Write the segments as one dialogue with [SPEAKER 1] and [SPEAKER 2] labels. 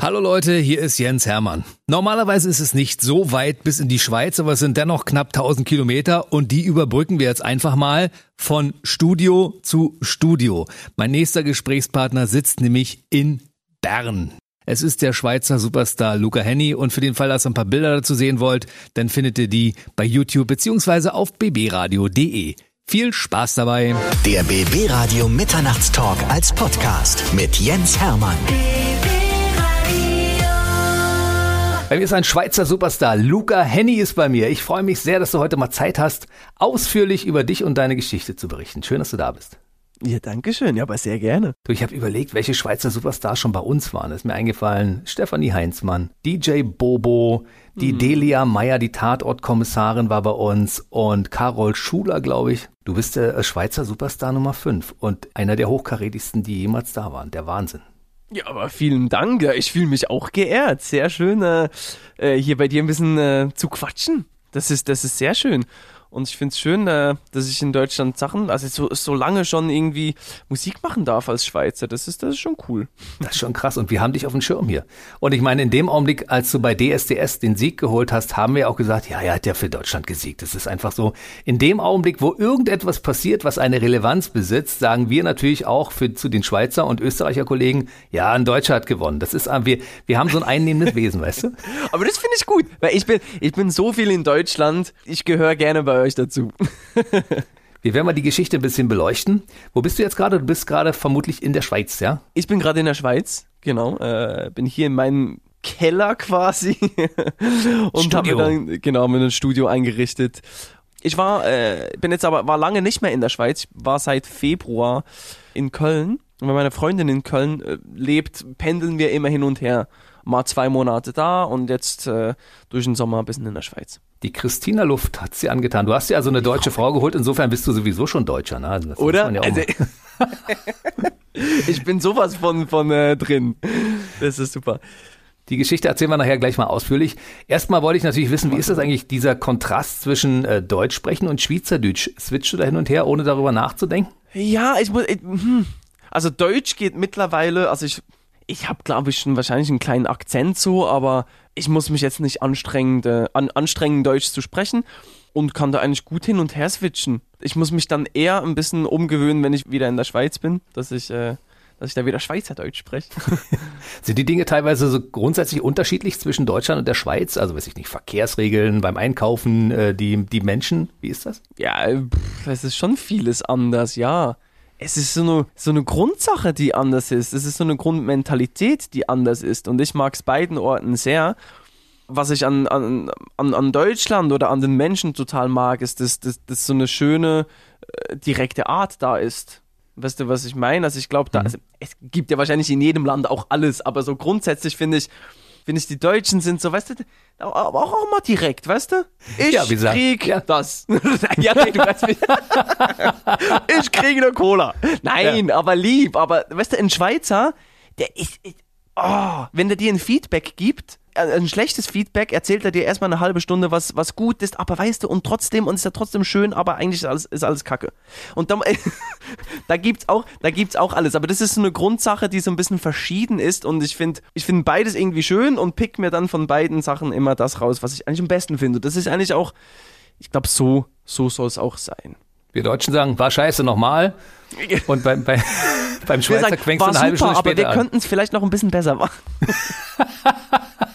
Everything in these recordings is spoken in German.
[SPEAKER 1] Hallo Leute, hier ist Jens Hermann. Normalerweise ist es nicht so weit bis in die Schweiz, aber es sind dennoch knapp 1000 Kilometer und die überbrücken wir jetzt einfach mal von Studio zu Studio. Mein nächster Gesprächspartner sitzt nämlich in Bern. Es ist der Schweizer Superstar Luca Henny und für den Fall, dass ihr ein paar Bilder dazu sehen wollt, dann findet ihr die bei YouTube beziehungsweise auf bbradio.de. Viel Spaß dabei.
[SPEAKER 2] Der BB Radio Mitternachtstalk als Podcast mit Jens Hermann.
[SPEAKER 1] Bei mir ist ein Schweizer Superstar. Luca Henny ist bei mir. Ich freue mich sehr, dass du heute mal Zeit hast, ausführlich über dich und deine Geschichte zu berichten. Schön, dass du da bist.
[SPEAKER 3] Ja, danke schön. Ja, aber sehr gerne.
[SPEAKER 1] Du, ich habe überlegt, welche Schweizer Superstars schon bei uns waren. ist mir eingefallen, Stefanie Heinzmann, DJ Bobo, die mhm. Delia Meyer, die Tatortkommissarin war bei uns und Carol Schuler, glaube ich. Du bist der Schweizer Superstar Nummer 5 und einer der hochkarätigsten, die jemals da waren. Der Wahnsinn.
[SPEAKER 3] Ja, aber vielen Dank. Ich fühle mich auch geehrt. Sehr schön, äh, äh, hier bei dir ein bisschen äh, zu quatschen. Das ist, das ist sehr schön. Und ich finde es schön, äh, dass ich in Deutschland Sachen, also so, so lange schon irgendwie Musik machen darf als Schweizer. Das ist, das ist schon cool.
[SPEAKER 1] Das ist schon krass. Und wir haben dich auf dem Schirm hier. Und ich meine, in dem Augenblick, als du bei DSDS den Sieg geholt hast, haben wir auch gesagt, ja, er hat ja für Deutschland gesiegt. Das ist einfach so. In dem Augenblick, wo irgendetwas passiert, was eine Relevanz besitzt, sagen wir natürlich auch für, zu den Schweizer und Österreicher Kollegen, ja, ein Deutscher hat gewonnen. Das ist, äh, wir, wir haben so ein einnehmendes Wesen, weißt du?
[SPEAKER 3] Aber das finde ich gut, weil ich bin, ich bin so viel in Deutschland. Ich gehöre gerne bei euch dazu.
[SPEAKER 1] Wir werden mal die Geschichte ein bisschen beleuchten. Wo bist du jetzt gerade? Du bist gerade vermutlich in der Schweiz, ja?
[SPEAKER 3] Ich bin gerade in der Schweiz, genau. Äh, bin hier in meinem Keller quasi und habe dann genau mit einem Studio eingerichtet. Ich war, äh, bin jetzt aber war lange nicht mehr in der Schweiz. Ich war seit Februar in Köln. Und wenn meine Freundin in Köln äh, lebt, pendeln wir immer hin und her. Mal zwei Monate da und jetzt äh, durch den Sommer ein bisschen in der Schweiz.
[SPEAKER 1] Die Christina Luft hat sie angetan. Du hast ja also eine deutsche Frau geholt, insofern bist du sowieso schon Deutscher. Ne?
[SPEAKER 3] Also Oder? Ja also, ich bin sowas von, von äh, drin. Das ist super.
[SPEAKER 1] Die Geschichte erzählen wir nachher gleich mal ausführlich. Erstmal wollte ich natürlich wissen, wie ist das eigentlich, dieser Kontrast zwischen äh, Deutsch sprechen und Schweizerdeutsch? Switchst du da hin und her, ohne darüber nachzudenken?
[SPEAKER 3] Ja, ich muss. Ich, hm. Also Deutsch geht mittlerweile, also ich, ich habe glaube ich schon wahrscheinlich einen kleinen Akzent so, aber ich muss mich jetzt nicht anstrengend, äh, an, anstrengen, Deutsch zu sprechen und kann da eigentlich gut hin und her switchen. Ich muss mich dann eher ein bisschen umgewöhnen, wenn ich wieder in der Schweiz bin, dass ich, äh, dass ich da wieder Schweizerdeutsch spreche.
[SPEAKER 1] Sind die Dinge teilweise so grundsätzlich unterschiedlich zwischen Deutschland und der Schweiz? Also weiß ich nicht, Verkehrsregeln beim Einkaufen, äh, die, die Menschen, wie ist das?
[SPEAKER 3] Ja, es ist schon vieles anders, ja es ist so eine, so eine Grundsache, die anders ist. Es ist so eine Grundmentalität, die anders ist. Und ich mag es beiden Orten sehr. Was ich an, an, an, Deutschland oder an den Menschen total mag, ist, dass, dass, dass so eine schöne, äh, direkte Art da ist. Weißt du, was ich meine? Also ich glaube, da, also, es gibt ja wahrscheinlich in jedem Land auch alles, aber so grundsätzlich finde ich, finde ich, die Deutschen sind so, weißt du, aber auch, auch mal direkt, weißt du? Ich ja, krieg ja. das. ja, nee, du weißt mich. ich kriege eine Cola. Nein, ja. aber lieb, aber weißt du, ein Schweizer, der ist, oh, wenn der dir ein Feedback gibt, ein schlechtes Feedback, erzählt er dir erstmal eine halbe Stunde, was, was gut ist, aber weißt du, und trotzdem, und ist ja trotzdem schön, aber eigentlich ist alles, ist alles Kacke. Und dann, da gibt's auch, da gibt's auch alles. Aber das ist so eine Grundsache, die so ein bisschen verschieden ist und ich finde, ich finde beides irgendwie schön und pick mir dann von beiden Sachen immer das raus, was ich eigentlich am besten finde. Das ist eigentlich auch, ich glaube, so, so soll es auch sein.
[SPEAKER 1] Wir Deutschen sagen, war scheiße nochmal. Und beim, bei, beim Schweizer quängst du eine halbe Stunde später
[SPEAKER 3] Aber wir könnten es vielleicht noch ein bisschen besser machen.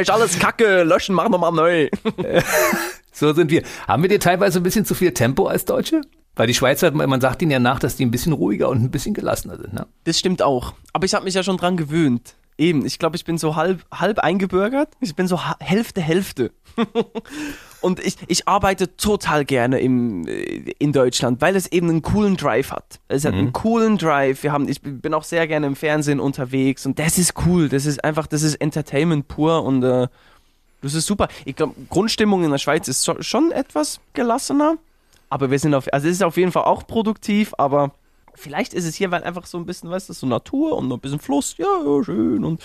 [SPEAKER 3] ist alles kacke, löschen, machen wir mal neu.
[SPEAKER 1] so sind wir. Haben wir dir teilweise ein bisschen zu viel Tempo als Deutsche? Weil die Schweizer, man sagt ihnen ja nach, dass die ein bisschen ruhiger und ein bisschen gelassener sind. Ne?
[SPEAKER 3] Das stimmt auch. Aber ich habe mich ja schon dran gewöhnt. Eben, ich glaube, ich bin so halb, halb eingebürgert. Ich bin so Hälfte, Hälfte. Und ich, ich arbeite total gerne im, äh, in Deutschland, weil es eben einen coolen Drive hat. Es hat mhm. einen coolen Drive. Wir haben, ich bin auch sehr gerne im Fernsehen unterwegs und das ist cool. Das ist einfach, das ist Entertainment pur und äh, das ist super. Ich glaube, Grundstimmung in der Schweiz ist so, schon etwas gelassener, aber wir sind auf, also es ist auf jeden Fall auch produktiv, aber vielleicht ist es hier, weil einfach so ein bisschen, weißt du, so Natur und ein bisschen Fluss, ja, ja schön und,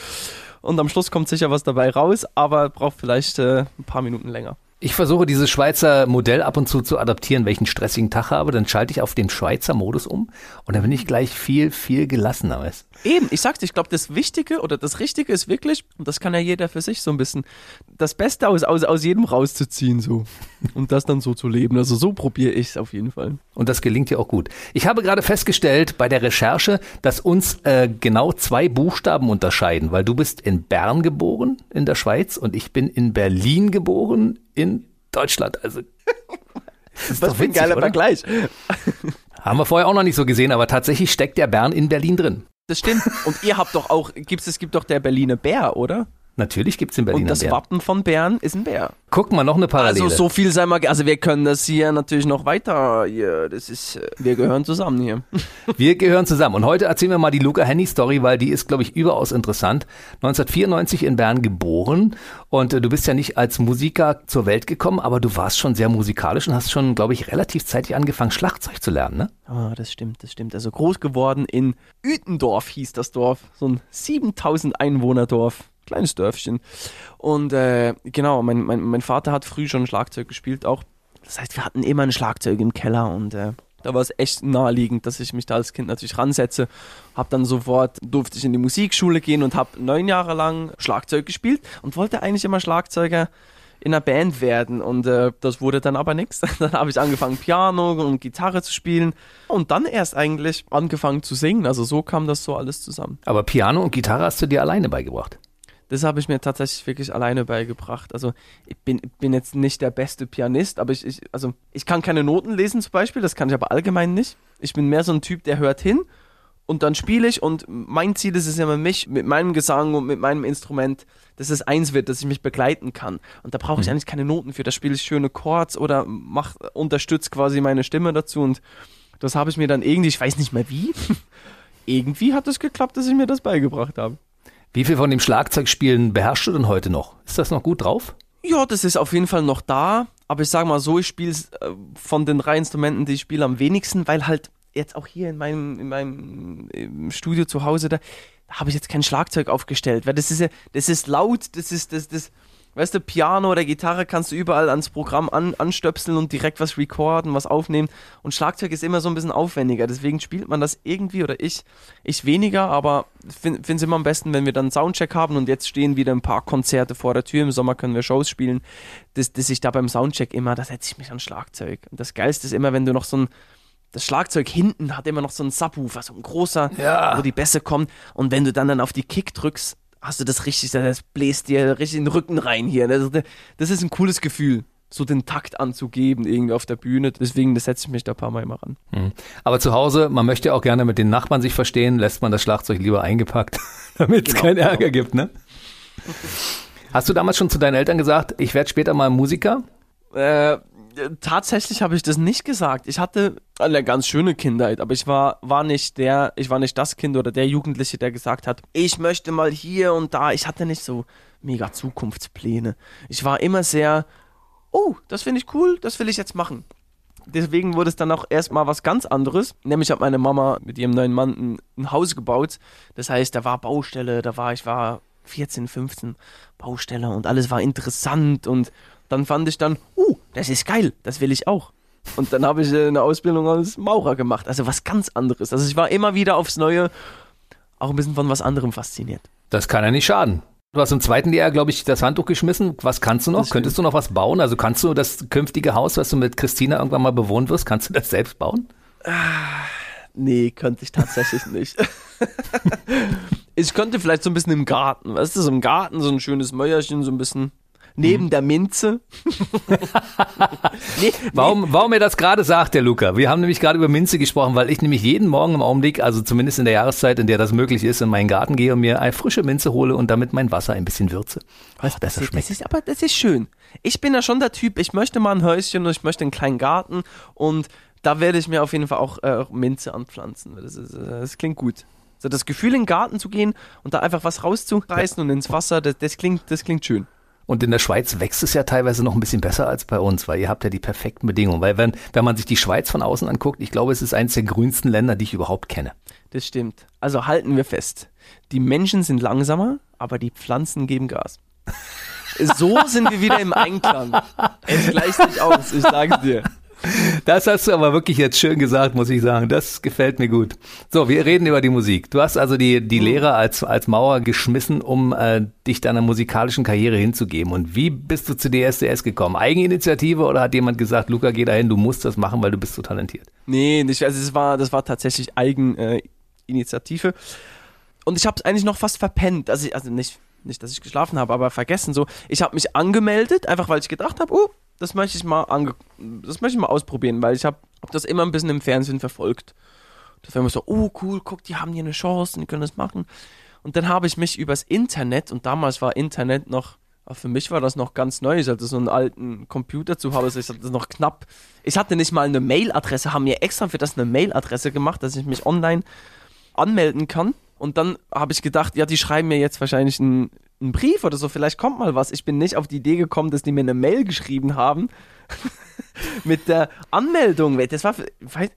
[SPEAKER 3] und am Schluss kommt sicher was dabei raus, aber braucht vielleicht äh, ein paar Minuten länger.
[SPEAKER 1] Ich versuche dieses Schweizer Modell ab und zu zu adaptieren, welchen stressigen Tag habe, dann schalte ich auf den Schweizer Modus um und dann bin ich gleich viel, viel gelassener. Weißt?
[SPEAKER 3] Eben, ich sag's, ich glaube, das Wichtige oder das Richtige ist wirklich, und das kann ja jeder für sich so ein bisschen, das Beste aus, aus, aus jedem rauszuziehen so und das dann so zu leben. Also so probiere ich es auf jeden Fall.
[SPEAKER 1] Und das gelingt dir auch gut. Ich habe gerade festgestellt bei der Recherche, dass uns äh, genau zwei Buchstaben unterscheiden, weil du bist in Bern geboren, in der Schweiz, und ich bin in Berlin geboren, in Deutschland. Also
[SPEAKER 3] ist Was für ein geiler? Vergleich.
[SPEAKER 1] Haben wir vorher auch noch nicht so gesehen, aber tatsächlich steckt der Bern in Berlin drin.
[SPEAKER 3] Das stimmt. Und ihr habt doch auch, gibt's, es gibt doch der Berliner Bär, oder?
[SPEAKER 1] Natürlich gibt es in Berlin
[SPEAKER 3] Und das. Wappen von Bern ist ein Bär.
[SPEAKER 1] Guck mal, noch eine Parallele.
[SPEAKER 3] Also so viel sei mal, also wir können das hier natürlich noch weiter, hier, das ist, wir gehören zusammen hier.
[SPEAKER 1] Wir gehören zusammen. Und heute erzählen wir mal die Luca Henny Story, weil die ist, glaube ich, überaus interessant. 1994 in Bern geboren und äh, du bist ja nicht als Musiker zur Welt gekommen, aber du warst schon sehr musikalisch und hast schon, glaube ich, relativ zeitig angefangen, Schlagzeug zu lernen, ne?
[SPEAKER 3] Ah, das stimmt, das stimmt. Also groß geworden in Ütendorf hieß das Dorf, so ein 7000 Einwohner Dorf kleines Dörfchen. Und äh, genau, mein, mein, mein Vater hat früh schon Schlagzeug gespielt auch. Das heißt, wir hatten immer ein Schlagzeug im Keller und äh, da war es echt naheliegend, dass ich mich da als Kind natürlich ransetze. Hab dann sofort, durfte ich in die Musikschule gehen und habe neun Jahre lang Schlagzeug gespielt und wollte eigentlich immer Schlagzeuger in einer Band werden und äh, das wurde dann aber nichts. Dann habe ich angefangen Piano und Gitarre zu spielen und dann erst eigentlich angefangen zu singen. Also so kam das so alles zusammen.
[SPEAKER 1] Aber Piano und Gitarre hast du dir alleine beigebracht?
[SPEAKER 3] Das habe ich mir tatsächlich wirklich alleine beigebracht. Also ich bin, bin jetzt nicht der beste Pianist, aber ich, ich, also ich kann keine Noten lesen zum Beispiel, das kann ich aber allgemein nicht. Ich bin mehr so ein Typ, der hört hin und dann spiele ich und mein Ziel ist es immer, mich mit meinem Gesang und mit meinem Instrument, dass es eins wird, dass ich mich begleiten kann. Und da brauche ich mhm. eigentlich keine Noten für. Da spiele ich schöne Chords oder mach, unterstütze quasi meine Stimme dazu und das habe ich mir dann irgendwie, ich weiß nicht mehr wie, irgendwie hat es geklappt, dass ich mir das beigebracht habe.
[SPEAKER 1] Wie viel von dem Schlagzeugspielen beherrschst du denn heute noch? Ist das noch gut drauf?
[SPEAKER 3] Ja, das ist auf jeden Fall noch da. Aber ich sage mal so, ich spiele äh, von den drei Instrumenten, die ich spiele, am wenigsten, weil halt jetzt auch hier in meinem, in meinem Studio zu Hause, da, da habe ich jetzt kein Schlagzeug aufgestellt, weil das ist ja, das ist laut, das ist, das, das, Weißt du, Piano oder Gitarre kannst du überall ans Programm an, anstöpseln und direkt was recorden, was aufnehmen. Und Schlagzeug ist immer so ein bisschen aufwendiger. Deswegen spielt man das irgendwie oder ich, ich weniger, aber finde es immer am besten, wenn wir dann einen Soundcheck haben und jetzt stehen wieder ein paar Konzerte vor der Tür. Im Sommer können wir Shows spielen, dass, dass ich da beim Soundcheck immer, da setze ich mich an Schlagzeug. Und das Geilste ist immer, wenn du noch so ein das Schlagzeug hinten hat immer noch so einen Subwoofer, so ein großer, ja. wo die Bässe kommen. Und wenn du dann dann auf die Kick drückst, hast du das richtig, das bläst dir richtig in den Rücken rein hier. Das, das ist ein cooles Gefühl so den Takt anzugeben irgendwie auf der Bühne. Deswegen das setze ich mich da ein paar Mal immer ran.
[SPEAKER 1] Mhm. Aber zu Hause, man möchte auch gerne mit den Nachbarn sich verstehen, lässt man das Schlagzeug lieber eingepackt, damit es genau, keinen Ärger genau. gibt, ne? Hast du damals schon zu deinen Eltern gesagt, ich werde später mal Musiker?
[SPEAKER 3] Äh, tatsächlich habe ich das nicht gesagt. Ich hatte eine ganz schöne Kindheit, aber ich war, war nicht der, ich war nicht das Kind oder der Jugendliche, der gesagt hat, ich möchte mal hier und da. Ich hatte nicht so mega Zukunftspläne. Ich war immer sehr, oh, das finde ich cool, das will ich jetzt machen. Deswegen wurde es dann auch erstmal was ganz anderes. Nämlich hat meine Mama mit ihrem neuen Mann ein, ein Haus gebaut. Das heißt, da war Baustelle, da war, ich war 14, 15 Baustelle und alles war interessant und dann fand ich dann, uh, das ist geil, das will ich auch. Und dann habe ich eine Ausbildung als Maurer gemacht, also was ganz anderes. Also ich war immer wieder aufs Neue auch ein bisschen von was anderem fasziniert.
[SPEAKER 1] Das kann ja nicht schaden. Du hast im zweiten Jahr, glaube ich, das Handtuch geschmissen. Was kannst du noch? Könntest du noch was bauen? Also kannst du das künftige Haus, was du mit Christina irgendwann mal bewohnen wirst, kannst du das selbst bauen? Ah,
[SPEAKER 3] nee, könnte ich tatsächlich nicht. ich könnte vielleicht so ein bisschen im Garten, weißt du, so im Garten so ein schönes Mäuerchen, so ein bisschen neben mhm. der Minze.
[SPEAKER 1] nee, warum, nee. warum er das gerade sagt, der Luca? Wir haben nämlich gerade über Minze gesprochen, weil ich nämlich jeden Morgen im Augenblick, also zumindest in der Jahreszeit, in der das möglich ist, in meinen Garten gehe und mir eine frische Minze hole und damit mein Wasser ein bisschen würze.
[SPEAKER 3] Was oh, besser das schmeckt. Das ist, aber das ist schön. Ich bin ja schon der Typ, ich möchte mal ein Häuschen und ich möchte einen kleinen Garten und da werde ich mir auf jeden Fall auch äh, Minze anpflanzen. Das, ist, äh, das klingt gut. So das Gefühl, in den Garten zu gehen und da einfach was rauszureißen ja. und ins Wasser, das, das, klingt, das klingt schön.
[SPEAKER 1] Und in der Schweiz wächst es ja teilweise noch ein bisschen besser als bei uns, weil ihr habt ja die perfekten Bedingungen. Weil wenn, wenn man sich die Schweiz von außen anguckt, ich glaube, es ist eines der grünsten Länder, die ich überhaupt kenne.
[SPEAKER 3] Das stimmt. Also halten wir fest. Die Menschen sind langsamer, aber die Pflanzen geben Gas. So sind wir wieder im Einklang. Es gleicht sich aus, ich sag's dir.
[SPEAKER 1] Das hast du aber wirklich jetzt schön gesagt, muss ich sagen. Das gefällt mir gut. So, wir reden über die Musik. Du hast also die, die Lehre als, als Mauer geschmissen, um äh, dich deiner musikalischen Karriere hinzugeben. Und wie bist du zu DSDS gekommen? Eigeninitiative oder hat jemand gesagt, Luca, geh dahin, du musst das machen, weil du bist so talentiert?
[SPEAKER 3] Nee, nicht, also es war, das war tatsächlich Eigeninitiative. Und ich habe es eigentlich noch fast verpennt. Also, ich, also nicht, nicht, dass ich geschlafen habe, aber vergessen so. Ich habe mich angemeldet, einfach weil ich gedacht habe, oh, das möchte ich mal ange das möchte ich mal ausprobieren, weil ich habe hab das immer ein bisschen im Fernsehen verfolgt. Das war immer so, oh cool, guck, die haben hier eine Chance, die können das machen. Und dann habe ich mich übers Internet, und damals war Internet noch, für mich war das noch ganz neu, ich hatte so einen alten Computer zu Hause, ich hatte das noch knapp. Ich hatte nicht mal eine Mailadresse, haben mir extra für das eine Mailadresse gemacht, dass ich mich online anmelden kann. Und dann habe ich gedacht, ja, die schreiben mir jetzt wahrscheinlich einen, einen Brief oder so, vielleicht kommt mal was. Ich bin nicht auf die Idee gekommen, dass die mir eine Mail geschrieben haben mit der Anmeldung. Das war, weiß,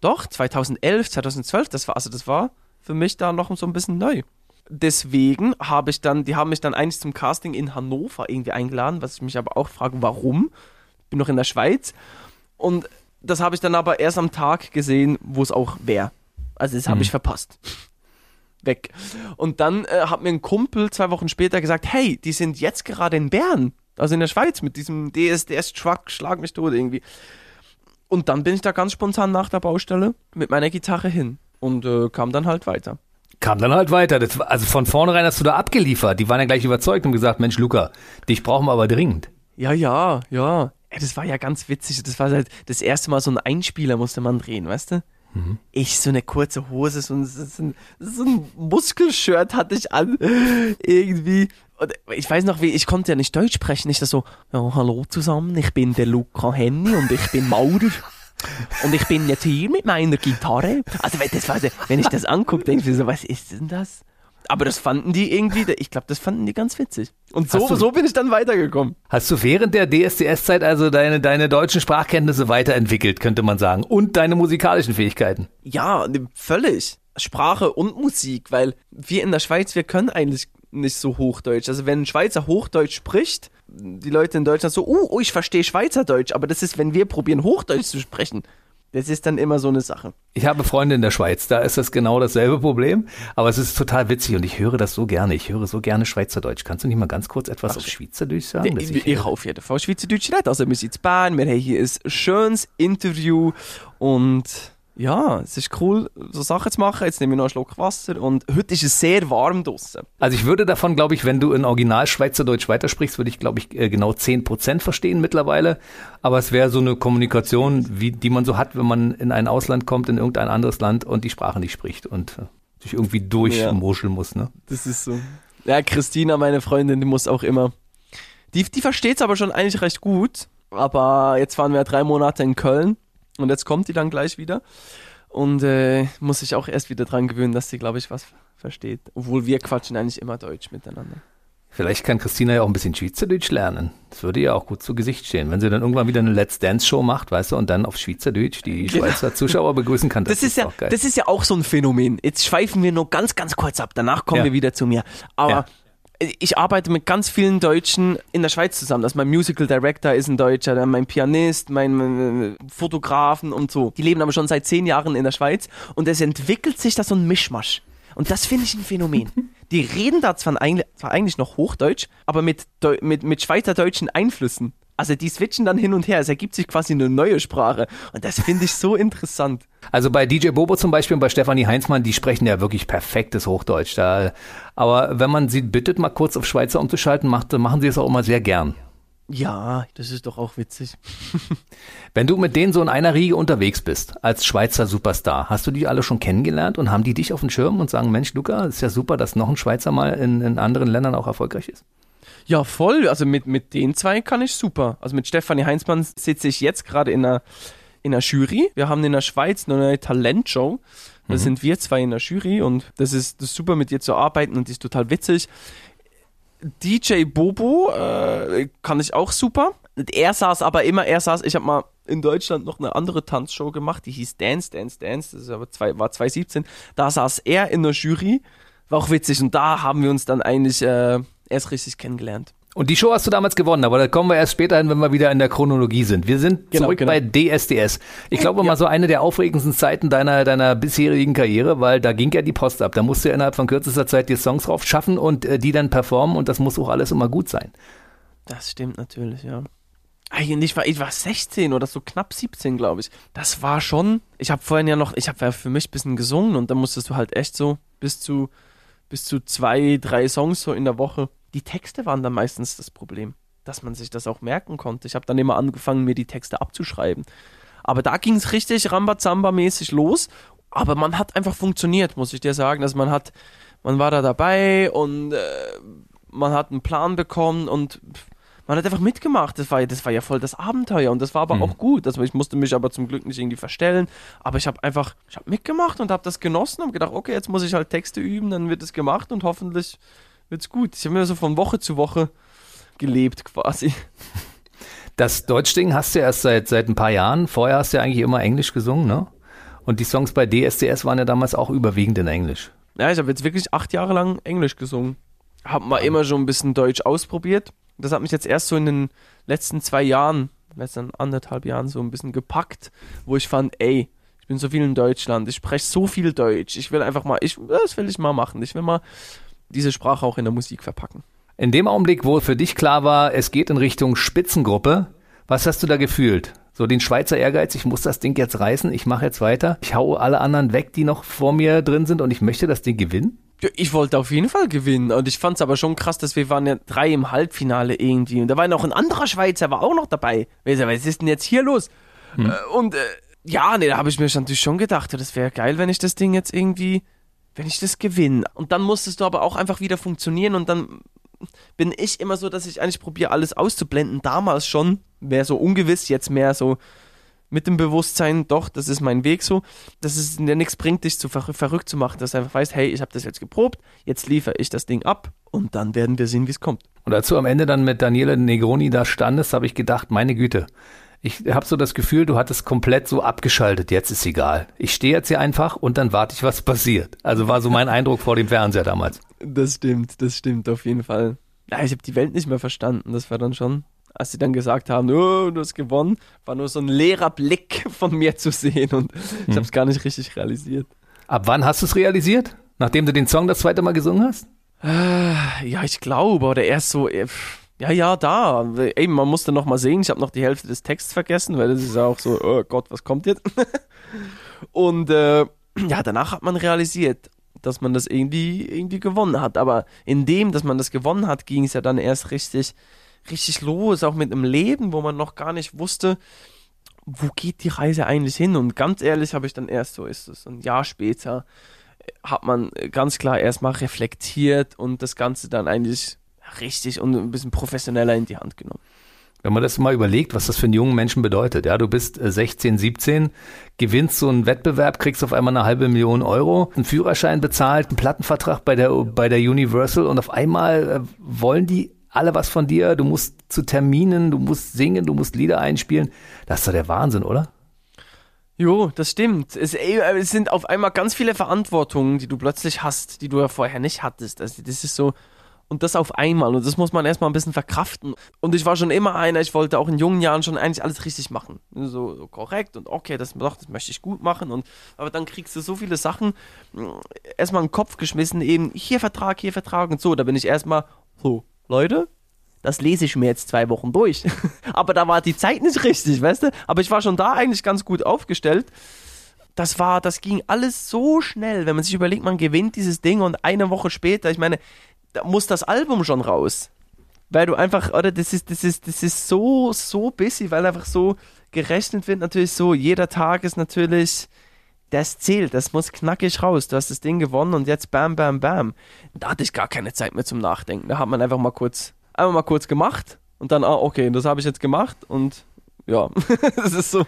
[SPEAKER 3] doch, 2011, 2012, das war, also das war für mich da noch so ein bisschen neu. Deswegen habe ich dann, die haben mich dann eigentlich zum Casting in Hannover irgendwie eingeladen, was ich mich aber auch frage, warum? Bin noch in der Schweiz. Und das habe ich dann aber erst am Tag gesehen, wo es auch wäre. Also das habe
[SPEAKER 1] Mhm.
[SPEAKER 3] ich verpasst. Weg. Und dann äh, hat mir ein Kumpel zwei Wochen später gesagt, hey, die sind jetzt gerade in Bern, also in der Schweiz, mit diesem DSDS-Truck, schlag mich tot irgendwie. Und dann bin ich da ganz spontan nach der Baustelle mit meiner Gitarre hin und äh, kam dann halt weiter.
[SPEAKER 1] Kam dann halt weiter. Das, also von vornherein hast du da abgeliefert. Die waren ja gleich überzeugt und gesagt, Mensch, Luca, dich brauchen wir aber dringend.
[SPEAKER 3] Ja, ja, ja. Das war ja ganz witzig. Das war halt das erste Mal so ein Einspieler musste man drehen, weißt du? Ich so eine kurze Hose, so ein, so ein, Muskelshirt hatte ich an, irgendwie. Und ich weiß noch, wie, ich konnte ja nicht Deutsch sprechen. Ich das so, ja, hallo zusammen, ich bin der Luca Henny und ich bin Maurer. Und ich bin jetzt hier mit meiner Gitarre. Also, das wenn ich das angucke, denke ich mir so, was ist denn das? Aber das fanden die irgendwie, ich glaube, das fanden die ganz witzig. Und so,
[SPEAKER 1] du-
[SPEAKER 3] so bin ich dann weitergekommen.
[SPEAKER 1] Hast du während der DSDS-Zeit also deine, deine deutschen Sprachkenntnisse weiterentwickelt, könnte man sagen, und deine musikalischen Fähigkeiten?
[SPEAKER 3] Ja, ne, völlig. Sprache und Musik, weil wir in der Schweiz, wir können eigentlich nicht so Hochdeutsch. Also wenn ein Schweizer Hochdeutsch spricht, die Leute in Deutschland so, oh, oh ich verstehe Schweizerdeutsch, aber das ist, wenn wir probieren Hochdeutsch zu sprechen, das ist dann immer so eine Sache.
[SPEAKER 1] Ich habe Freunde in der Schweiz, da ist das genau dasselbe Problem, aber es ist total witzig und ich höre das so gerne. Ich höre so gerne Schweizerdeutsch. Kannst du nicht mal ganz kurz etwas auf Schweizerdeutsch sagen? dass
[SPEAKER 3] Ich,
[SPEAKER 1] ich-
[SPEAKER 3] auf jeden Fall Schweizerdeutsch reden. Also wir sind in Bern, wir haben hier ein schönes Interview und ja, es ist cool, so Sachen zu machen. Jetzt nehme ich noch einen Schluck Wasser und heute ist es sehr warm draußen.
[SPEAKER 1] Also ich würde davon, glaube ich, wenn du in Original Schweizerdeutsch weitersprichst, würde ich, glaube ich, äh, genau 10% verstehen mittlerweile. Aber es wäre so eine Kommunikation, wie, die man so hat, wenn man in ein Ausland kommt, in irgendein anderes Land und die Sprache nicht spricht und äh, sich irgendwie durchmoscheln muss. Ne?
[SPEAKER 3] Das ist so. Ja, Christina, meine Freundin, die muss auch immer. Die, die versteht es aber schon eigentlich recht gut. Aber jetzt waren wir ja drei Monate in Köln und jetzt kommt die dann gleich wieder. Und äh, muss sich auch erst wieder dran gewöhnen, dass sie, glaube ich, was versteht. Obwohl wir quatschen eigentlich immer Deutsch miteinander.
[SPEAKER 1] Vielleicht kann Christina ja auch ein bisschen Schweizerdeutsch lernen. Das würde ihr auch gut zu Gesicht stehen. Wenn sie dann irgendwann wieder eine Let's Dance Show macht, weißt du, und dann auf Schweizerdeutsch die Schweizer Zuschauer begrüßen kann.
[SPEAKER 3] Das, ist, ja, das ist ja auch so ein Phänomen. Jetzt schweifen wir nur ganz, ganz kurz ab. Danach kommen
[SPEAKER 1] Ja.
[SPEAKER 3] wir wieder zu mir. Aber
[SPEAKER 1] Ja.
[SPEAKER 3] Ich arbeite mit ganz vielen Deutschen in der Schweiz zusammen. Das mein Musical Director ist ein Deutscher, dann mein Pianist, mein äh, Fotografen und so. Die leben aber schon seit zehn Jahren in der Schweiz und es entwickelt sich da so ein Mischmasch. Und das finde ich ein Phänomen. Die reden da zwar eigentlich, zwar eigentlich noch Hochdeutsch, aber mit, Deu mit, mit schweizerdeutschen Einflüssen. Also die switchen dann hin und her. Es ergibt sich quasi eine neue Sprache. Und das finde ich so interessant.
[SPEAKER 1] Also bei DJ Bobo zum Beispiel und bei Stefanie Heinzmann, die sprechen ja wirklich perfektes Hochdeutsch. Da, aber wenn man sie bittet, mal kurz auf Schweizer umzuschalten, macht, machen sie es auch immer sehr gern.
[SPEAKER 3] Ja, das ist doch auch witzig.
[SPEAKER 1] Wenn du mit denen so in einer Riege unterwegs bist, als Schweizer Superstar, hast du die alle schon kennengelernt und haben die dich auf dem Schirm und sagen, Mensch, Luca, ist ja super, dass noch ein Schweizer mal in, in anderen Ländern auch erfolgreich ist?
[SPEAKER 3] Ja, voll. Also mit, mit den zwei kann ich super. Also mit Stefanie Heinzmann sitze ich jetzt gerade in einer, in einer Jury. Wir haben in der Schweiz eine neue Talentshow. Da sind wir zwei in der Jury und das ist, das ist super, mit ihr zu arbeiten und die ist total witzig. DJ Bobo äh, kann ich auch super. Er saß aber immer, er saß, ich habe mal in Deutschland noch eine andere Tanzshow gemacht, die hieß Dance, Dance, Dance, das ist aber zwei, war 2017. Da saß er in der Jury, war auch witzig und da haben wir uns dann eigentlich äh, erst richtig kennengelernt.
[SPEAKER 1] Und die Show hast du damals gewonnen, aber da kommen wir erst später hin, wenn wir wieder in der Chronologie sind. Wir sind
[SPEAKER 3] Genau,
[SPEAKER 1] zurück
[SPEAKER 3] genau.
[SPEAKER 1] bei DSDS. Ich glaube mal so eine der aufregendsten Zeiten deiner, deiner bisherigen Karriere, weil da ging ja die Post ab. Da musst du ja innerhalb von kürzester Zeit dir Songs drauf schaffen und äh, die dann performen und das muss auch alles immer gut sein.
[SPEAKER 3] Das stimmt natürlich, ja. Eigentlich war ich war 16 oder so knapp 17, glaube ich. Das war schon. Ich habe vorhin ja noch, ich habe ja für mich ein bisschen gesungen und dann musstest du halt echt so bis zu bis zu zwei, drei Songs so in der Woche. Die Texte waren dann meistens das Problem, dass man sich das auch merken konnte. Ich habe dann immer angefangen, mir die Texte abzuschreiben. Aber da ging es richtig Rambazamba-mäßig los. Aber man hat einfach funktioniert, muss ich dir sagen. Also man hat, man war da dabei und äh, man hat einen Plan bekommen und man hat einfach mitgemacht. Das war, das war ja voll das Abenteuer und das war aber
[SPEAKER 1] Mhm.
[SPEAKER 3] auch gut. Also ich musste mich aber zum Glück nicht irgendwie verstellen. Aber ich habe einfach, ich habe mitgemacht und habe das genossen und gedacht, okay, jetzt muss ich halt Texte üben, dann wird es gemacht und hoffentlich wird's gut. Ich habe mir so von Woche zu Woche gelebt quasi.
[SPEAKER 1] Das Deutschding hast du ja erst seit, seit ein paar Jahren. Vorher hast du ja eigentlich immer Englisch gesungen, ne? Und die Songs bei DSDS waren ja damals auch überwiegend in Englisch.
[SPEAKER 3] Ja, ich habe jetzt wirklich acht Jahre lang Englisch gesungen. Habe mal immer schon ein bisschen Deutsch ausprobiert. Das hat mich jetzt erst so in den letzten zwei Jahren, letzten anderthalb Jahren so ein bisschen gepackt, wo ich fand, ey, ich bin so viel in Deutschland, ich spreche so viel Deutsch. Ich will einfach mal, ich, das will ich mal machen. Ich will mal diese Sprache auch in der Musik verpacken.
[SPEAKER 1] In dem Augenblick, wo für dich klar war, es geht in Richtung Spitzengruppe, was hast du da gefühlt? So den Schweizer Ehrgeiz, ich muss das Ding jetzt reißen, ich mache jetzt weiter, ich hau alle anderen weg, die noch vor mir drin sind und ich möchte das Ding gewinnen?
[SPEAKER 3] Ja, Ich wollte auf jeden Fall gewinnen und ich fand es aber schon krass, dass wir waren ja drei im Halbfinale irgendwie und da war noch ein anderer Schweizer, war auch noch dabei. Weißt du, Was ist denn jetzt hier los? Äh, Und äh, ja, nee, da habe ich mir schon- natürlich schon gedacht, ja, das wäre geil, wenn ich das Ding jetzt irgendwie, wenn ich das gewinne. Und dann musstest du aber auch einfach wieder funktionieren und dann bin ich immer so, dass ich eigentlich probiere, alles auszublenden. Damals schon, mehr so ungewiss, jetzt mehr so mit dem Bewusstsein, doch, das ist mein Weg so, dass es dir nichts bringt, dich zu ver verrückt zu machen, dass du einfach weißt, hey, ich habe das jetzt geprobt, jetzt liefere ich das Ding ab und dann werden wir sehen, wie es kommt.
[SPEAKER 1] Und du am Ende dann mit Daniele Negroni da standest, habe ich gedacht, meine Güte, ich habe so das Gefühl, du hattest komplett so abgeschaltet, jetzt ist egal. Ich stehe jetzt hier einfach und dann warte ich, was passiert. Also war so mein Eindruck vor dem Fernseher damals.
[SPEAKER 3] Das stimmt, das stimmt auf jeden Fall. Ja, ich habe die Welt nicht mehr verstanden, das war dann schon, als sie dann gesagt haben, oh, du hast gewonnen, war nur so ein leerer Blick von mir zu sehen und ich habe es gar nicht richtig realisiert.
[SPEAKER 1] Ab wann hast du es realisiert? Nachdem du den Song das zweite Mal gesungen hast?
[SPEAKER 3] Ja, ich glaube, oder erst so, äh, ja, ja, da. Eben, man musste noch mal sehen. Ich habe noch die Hälfte des Texts vergessen, weil das ist ja auch so, oh Gott, was kommt jetzt? Und äh, ja, danach hat man realisiert, dass man das irgendwie, irgendwie gewonnen hat. Aber in dem, dass man das gewonnen hat, ging es ja dann erst richtig, richtig los, auch mit einem Leben, wo man noch gar nicht wusste, wo geht die Reise eigentlich hin? Und ganz ehrlich habe ich dann erst so, ist es ein Jahr später, hat man ganz klar erstmal reflektiert und das Ganze dann eigentlich richtig und ein bisschen professioneller in die Hand genommen.
[SPEAKER 1] Wenn man das mal überlegt, was das für einen jungen Menschen bedeutet. Ja, du bist äh, 16, 17, gewinnst so einen Wettbewerb, kriegst auf einmal eine halbe Million Euro, einen Führerschein bezahlt, einen Plattenvertrag bei der, bei der Universal und auf einmal äh, wollen die alle was von dir. Du musst zu Terminen, du musst singen, du musst Lieder einspielen. Das ist doch der Wahnsinn, oder?
[SPEAKER 3] Jo, das stimmt. Es, ey, es sind auf einmal ganz viele Verantwortungen, die du plötzlich hast, die du ja vorher nicht hattest. Also das ist so, und das auf einmal. Und das muss man erstmal ein bisschen verkraften. Und ich war schon immer einer, ich wollte auch in jungen Jahren schon eigentlich alles richtig machen. So, so korrekt und okay, das, doch, das möchte ich gut machen. Und, aber dann kriegst du so viele Sachen mh, erstmal in den Kopf geschmissen, eben hier Vertrag, hier Vertrag und so. Da bin ich erstmal, so, Leute, das lese ich mir jetzt zwei Wochen durch. aber da war die Zeit nicht richtig, weißt du? Aber ich war schon da eigentlich ganz gut aufgestellt. Das war, das ging alles so schnell, wenn man sich überlegt, man gewinnt dieses Ding und eine Woche später, ich meine, muss das Album schon raus. Weil du einfach, oder das ist, das ist, das ist so, so busy, weil einfach so gerechnet wird, natürlich so, jeder Tag ist natürlich, das zählt, das muss knackig raus. Du hast das Ding gewonnen und jetzt bam, bam, bam. Da hatte ich gar keine Zeit mehr zum Nachdenken. Da hat man einfach mal kurz, einfach mal kurz gemacht und dann, ah, okay, das habe ich jetzt gemacht und ja, das ist so.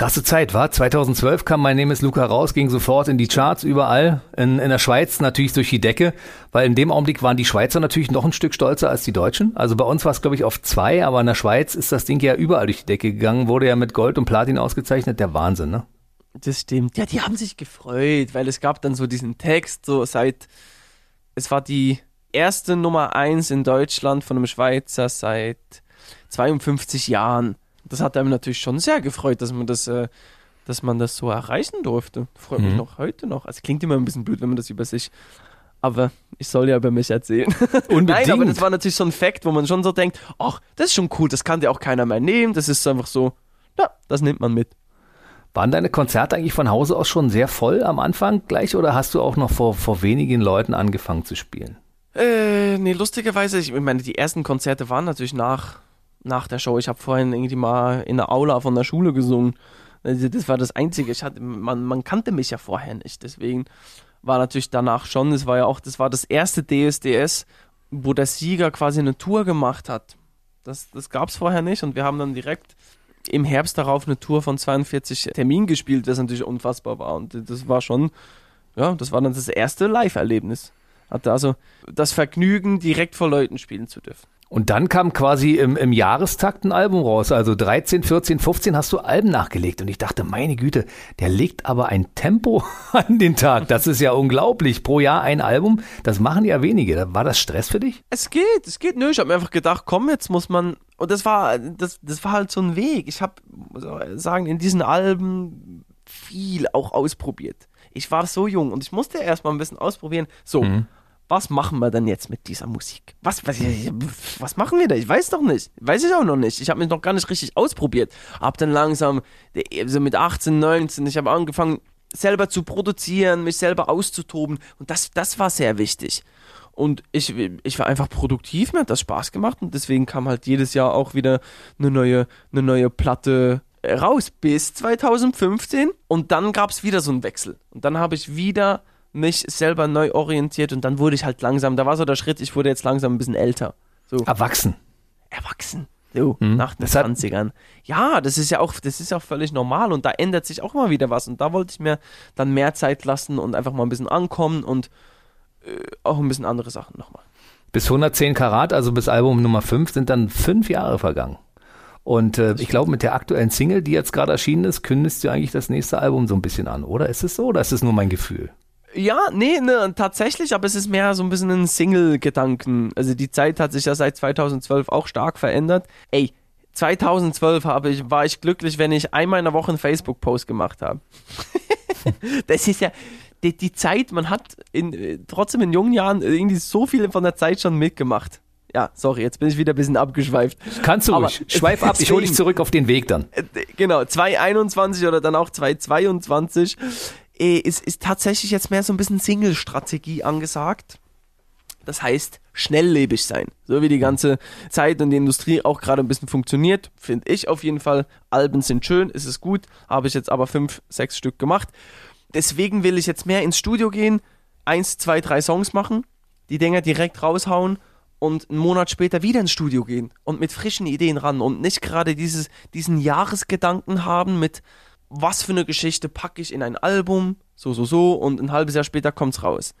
[SPEAKER 1] Krasse Zeit, war? 2012 kam mein Name ist Luca raus, ging sofort in die Charts überall. In, in der Schweiz natürlich durch die Decke, weil in dem Augenblick waren die Schweizer natürlich noch ein Stück stolzer als die Deutschen. Also bei uns war es, glaube ich, auf zwei, aber in der Schweiz ist das Ding ja überall durch die Decke gegangen, wurde ja mit Gold und Platin ausgezeichnet. Der Wahnsinn, ne?
[SPEAKER 3] Das stimmt. Ja, die haben sich gefreut, weil es gab dann so diesen Text, so seit, es war die erste Nummer 1 in Deutschland von einem Schweizer seit 52 Jahren. Das hat einem natürlich schon sehr gefreut, dass man das, äh, dass man das so erreichen durfte. Freut mich
[SPEAKER 1] Mhm.
[SPEAKER 3] noch heute noch. Also klingt immer ein bisschen blöd, wenn man das über sich. Aber ich soll ja über mich erzählen.
[SPEAKER 1] Unbedingt.
[SPEAKER 3] Nein, aber das war natürlich so ein Fakt, wo man schon so denkt, ach, das ist schon cool, das kann dir auch keiner mehr nehmen. Das ist einfach so, ja, das nimmt man mit.
[SPEAKER 1] Waren deine Konzerte eigentlich von Hause aus schon sehr voll am Anfang gleich oder hast du auch noch vor, vor wenigen Leuten angefangen zu spielen?
[SPEAKER 3] Äh, nee, lustigerweise, ich meine, die ersten Konzerte waren natürlich nach, nach der Show. Ich habe vorhin irgendwie mal in der Aula von der Schule gesungen. Also Das war das Einzige. Ich hatte, man, man kannte mich ja vorher nicht. Deswegen war natürlich danach schon, das war ja auch, das war das erste DSDS, wo der Sieger quasi eine Tour gemacht hat. Das, das gab es vorher nicht und wir haben dann direkt im Herbst darauf eine Tour von 42 Terminen gespielt, das natürlich unfassbar war. Und das war schon, ja, das war dann das erste Live-Erlebnis. Hatte also das Vergnügen, direkt vor Leuten spielen zu dürfen.
[SPEAKER 1] Und dann kam quasi im, im Jahrestakt ein Album raus. Also 13, 14, 15 hast du Alben nachgelegt. Und ich dachte, meine Güte, der legt aber ein Tempo an den Tag. Das ist ja unglaublich. Pro Jahr ein Album, das machen ja wenige. War das Stress für dich?
[SPEAKER 3] Es geht, es geht. Nö, ich habe mir einfach gedacht, komm, jetzt muss man. Und das war, das, das war halt so ein Weg. Ich habe, sagen, in diesen Alben viel auch ausprobiert. Ich war so jung und ich musste erst mal ein bisschen ausprobieren. So, was machen wir denn jetzt mit dieser Musik? Was, was, was machen wir da? Ich weiß doch nicht. Weiß ich auch noch nicht. Ich habe mich noch gar nicht richtig ausprobiert. Hab dann langsam, so mit 18, 19, ich habe angefangen, selber zu produzieren, mich selber auszutoben. Und das, das war sehr wichtig. Und ich, ich war einfach produktiv, mir hat das Spaß gemacht und deswegen kam halt jedes Jahr auch wieder eine neue, eine neue Platte raus bis 2015 und dann gab es wieder so einen Wechsel. Und dann habe ich wieder mich selber neu orientiert und dann wurde ich halt langsam, da war so der Schritt, ich wurde jetzt langsam ein bisschen älter. So
[SPEAKER 1] Erwachsen.
[SPEAKER 3] erwachsen. So,
[SPEAKER 1] Mhm.
[SPEAKER 3] nach den
[SPEAKER 1] Das hat-
[SPEAKER 3] 20ern. Ja, das ist ja auch, das ist ja auch völlig normal und da ändert sich auch mal wieder was. Und da wollte ich mir dann mehr Zeit lassen und einfach mal ein bisschen ankommen und äh, auch ein bisschen andere Sachen nochmal.
[SPEAKER 1] Bis 110 Karat, also bis Album Nummer 5, sind dann fünf Jahre vergangen. Und äh, ich glaube, mit der aktuellen Single, die jetzt gerade erschienen ist, kündigst du eigentlich das nächste Album so ein bisschen an, oder? Ist es so oder ist es nur mein Gefühl?
[SPEAKER 3] Ja, nee, ne, tatsächlich, aber es ist mehr so ein bisschen ein Single-Gedanken. Also die Zeit hat sich ja seit 2012 auch stark verändert. Ey, 2012 habe ich, war ich glücklich, wenn ich einmal in der Woche einen Facebook-Post gemacht habe. das ist ja die, die Zeit, man hat in, trotzdem in jungen Jahren irgendwie so viel von der Zeit schon mitgemacht. Ja, sorry, jetzt bin ich wieder ein bisschen abgeschweift.
[SPEAKER 1] Kannst du
[SPEAKER 3] Aber
[SPEAKER 1] ruhig. Schweif ab, ich hole dich zurück auf den Weg dann.
[SPEAKER 3] Äh, Genau, 2021 oder dann auch 2022 äh, ist, ist tatsächlich jetzt mehr so ein bisschen Single-Strategie angesagt. Das heißt, schnelllebig sein. So wie die ganze Zeit und die Industrie auch gerade ein bisschen funktioniert, finde ich auf jeden Fall. Alben sind schön, ist es gut. Habe ich jetzt aber fünf, sechs Stück gemacht. Deswegen will ich jetzt mehr ins Studio gehen, eins, zwei, drei Songs machen, die Dinger direkt raushauen und einen Monat später wieder ins Studio gehen und mit frischen Ideen ran und nicht gerade dieses, diesen Jahresgedanken haben mit, was für eine Geschichte packe ich in ein Album, so, so, so und ein halbes Jahr später kommt's raus.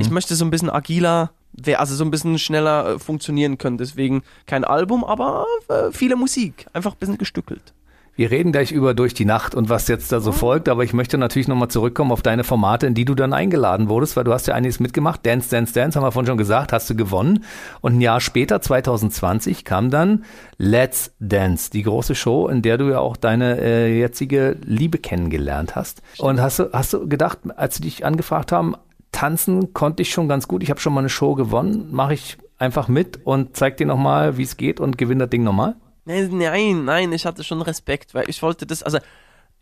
[SPEAKER 3] Ich möchte so ein bisschen agiler, also so ein bisschen schneller äh, funktionieren können. Deswegen kein Album, aber äh, viele Musik. Einfach ein bisschen gestückelt.
[SPEAKER 1] Wir reden gleich über Durch die Nacht und was jetzt da so folgt, aber ich möchte natürlich nochmal zurückkommen auf deine Formate, in die du dann eingeladen wurdest, weil du hast ja einiges mitgemacht. Dance, Dance, Dance, haben wir vorhin schon gesagt, hast du gewonnen. Und ein Jahr später, 2020, kam dann Let's Dance, die große Show, in der du ja auch deine äh, jetzige Liebe kennengelernt hast. Und hast du, hast du gedacht, als sie dich angefragt haben, tanzen konnte ich schon ganz gut, ich habe schon mal eine Show gewonnen, mache ich einfach mit und zeig dir nochmal, wie es geht und gewinne das Ding nochmal?
[SPEAKER 3] Nein, nein, nein, ich hatte schon Respekt, weil ich wollte das, also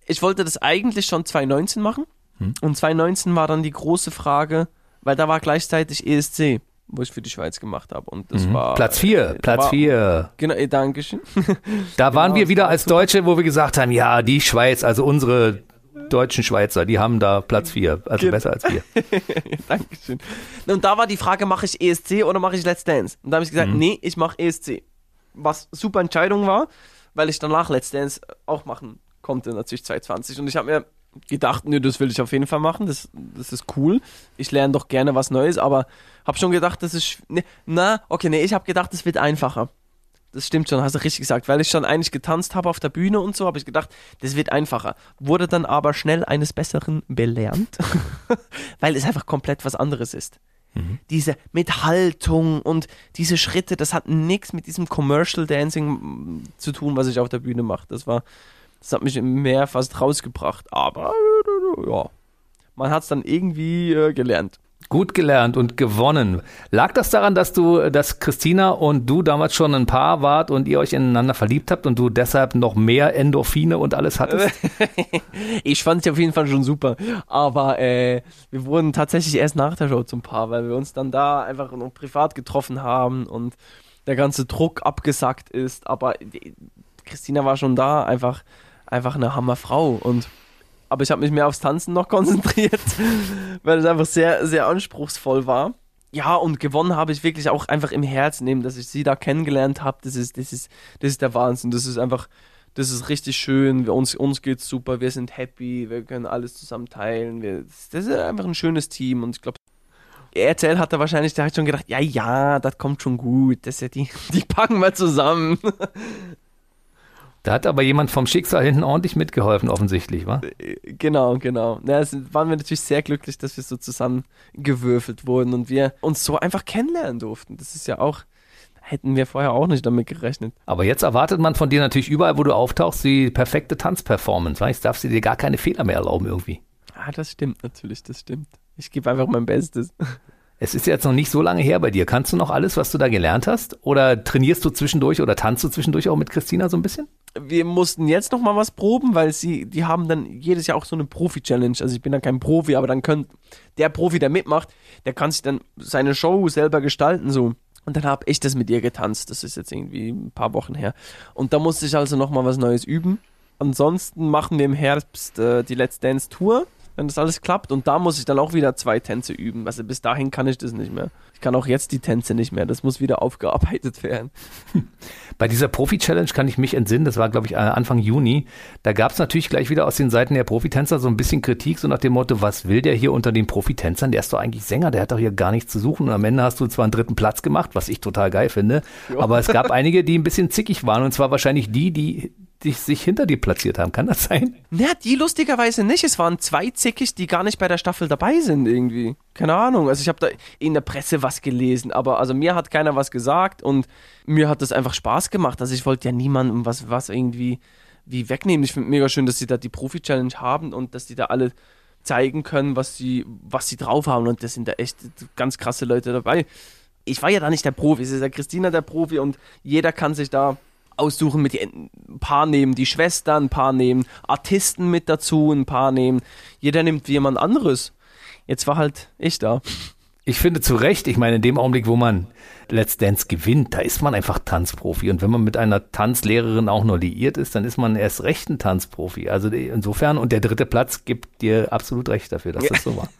[SPEAKER 3] ich wollte das eigentlich schon 2019 machen. Und 2019 war dann die große Frage, weil da war gleichzeitig ESC, wo ich für die Schweiz gemacht habe. Und das war.
[SPEAKER 1] Platz vier,
[SPEAKER 3] äh,
[SPEAKER 1] Platz
[SPEAKER 3] war,
[SPEAKER 1] vier.
[SPEAKER 3] Genau, eh, Dankeschön.
[SPEAKER 1] Da waren
[SPEAKER 3] Genau,
[SPEAKER 1] wir
[SPEAKER 3] das
[SPEAKER 1] wieder als Deutsche, wo wir gesagt haben, ja, die Schweiz, also unsere deutschen Schweizer, die haben da Platz vier, also
[SPEAKER 3] Genau.
[SPEAKER 1] besser als wir.
[SPEAKER 3] Dankeschön. Und da war die Frage, mache ich ESC oder mache ich Let's Dance? Und da habe ich gesagt, nee, ich mache ESC. Was super Entscheidung war, weil ich danach Let's Dance auch machen konnte, natürlich 2020. Und ich habe mir gedacht, nö, das will ich auf jeden Fall machen, das, das ist cool. Ich lerne doch gerne was Neues, aber habe schon gedacht, das ist, nee, na, okay, nee, ich habe gedacht, das wird einfacher. Das stimmt schon, hast du richtig gesagt. Weil ich schon eigentlich getanzt habe auf der Bühne und so, habe ich gedacht, das wird einfacher. Wurde dann aber schnell eines Besseren belernt, weil es einfach komplett was anderes ist. Diese mit Haltung und diese Schritte, das hat nichts mit diesem Commercial Dancing zu tun, was ich auf der Bühne mache. Das war, das hat mich im Meer fast rausgebracht. Aber ja, man hat es dann irgendwie äh, gelernt.
[SPEAKER 1] Gut gelernt und gewonnen. Lag das daran, dass du, dass Christina und du damals schon ein Paar wart und ihr euch ineinander verliebt habt und du deshalb noch mehr Endorphine und alles hattest?
[SPEAKER 3] ich fand es auf jeden Fall schon super. Aber äh, wir wurden tatsächlich erst nach der Show zum Paar, weil wir uns dann da einfach noch privat getroffen haben und der ganze Druck abgesackt ist. Aber die, Christina war schon da, einfach, einfach eine Hammerfrau und aber ich habe mich mehr aufs Tanzen noch konzentriert, weil es einfach sehr, sehr anspruchsvoll war. Ja, und gewonnen habe ich wirklich auch einfach im Herzen, eben, dass ich sie da kennengelernt habe. Das ist, das ist, das ist der Wahnsinn. Das ist einfach, das ist richtig schön. Wir, uns, uns geht's super. Wir sind happy. Wir können alles zusammen teilen. Wir, das ist einfach ein schönes Team. Und ich glaube, RTL hat da wahrscheinlich, der hat schon gedacht, ja, ja, das kommt schon gut. Das ja die, die packen wir zusammen.
[SPEAKER 1] Da hat aber jemand vom Schicksal hinten ordentlich mitgeholfen, offensichtlich, wa?
[SPEAKER 3] Genau, genau. Ja, es waren wir natürlich sehr glücklich, dass wir so zusammengewürfelt wurden und wir uns so einfach kennenlernen durften. Das ist ja auch, hätten wir vorher auch nicht damit gerechnet.
[SPEAKER 1] Aber jetzt erwartet man von dir natürlich überall, wo du auftauchst, die perfekte Tanzperformance. Weißt, darfst du dir gar keine Fehler mehr erlauben irgendwie.
[SPEAKER 3] Ah, das stimmt natürlich, das stimmt. Ich gebe einfach mein Bestes.
[SPEAKER 1] Es ist jetzt noch nicht so lange her bei dir. Kannst du noch alles, was du da gelernt hast? Oder trainierst du zwischendurch oder tanzt du zwischendurch auch mit Christina so ein bisschen?
[SPEAKER 3] Wir mussten jetzt noch mal was proben, weil sie, die haben dann jedes Jahr auch so eine Profi-Challenge. Also ich bin dann kein Profi, aber dann können der Profi, der mitmacht, der kann sich dann seine Show selber gestalten so. Und dann habe ich das mit ihr getanzt. Das ist jetzt irgendwie ein paar Wochen her. Und da musste ich also noch mal was Neues üben. Ansonsten machen wir im Herbst äh, die Let's Dance Tour wenn das alles klappt. Und da muss ich dann auch wieder zwei Tänze üben. Also bis dahin kann ich das nicht mehr. Ich kann auch jetzt die Tänze nicht mehr. Das muss wieder aufgearbeitet werden.
[SPEAKER 1] Bei dieser Profi-Challenge kann ich mich entsinnen, das war, glaube ich, äh, Anfang Juni. Da gab es natürlich gleich wieder aus den Seiten der Profitänzer so ein bisschen Kritik, so nach dem Motto, was will der hier unter den Profitänzern? Der ist doch eigentlich Sänger, der hat doch hier gar nichts zu suchen. Und am Ende hast du zwar einen dritten Platz gemacht, was ich total geil finde, jo. aber es gab einige, die ein bisschen zickig waren. Und zwar wahrscheinlich die, die die sich hinter dir platziert haben. Kann das sein?
[SPEAKER 3] Na, die lustigerweise nicht. Es waren zwei Zickig, die gar nicht bei der Staffel dabei sind irgendwie. Keine Ahnung. Also ich habe da in der Presse was gelesen, aber also mir hat keiner was gesagt und mir hat das einfach Spaß gemacht. Also ich wollte ja niemandem was, was irgendwie wie wegnehmen. Ich finde mega schön, dass sie da die Profi-Challenge haben und dass die da alle zeigen können, was sie, was sie drauf haben. Und das sind da echt ganz krasse Leute dabei. Ich war ja da nicht der Profi, es ist ja Christina der Profi und jeder kann sich da aussuchen, mit ein paar nehmen die Schwestern, ein paar nehmen Artisten mit dazu, ein paar nehmen, jeder nimmt jemand anderes. Jetzt war halt ich da.
[SPEAKER 1] Ich finde zu Recht, ich meine, in dem Augenblick, wo man Let's Dance gewinnt, da ist man einfach Tanzprofi. Und wenn man mit einer Tanzlehrerin auch nur liiert ist, dann ist man erst recht ein Tanzprofi. Also insofern, und der dritte Platz gibt dir absolut recht dafür, dass das so war.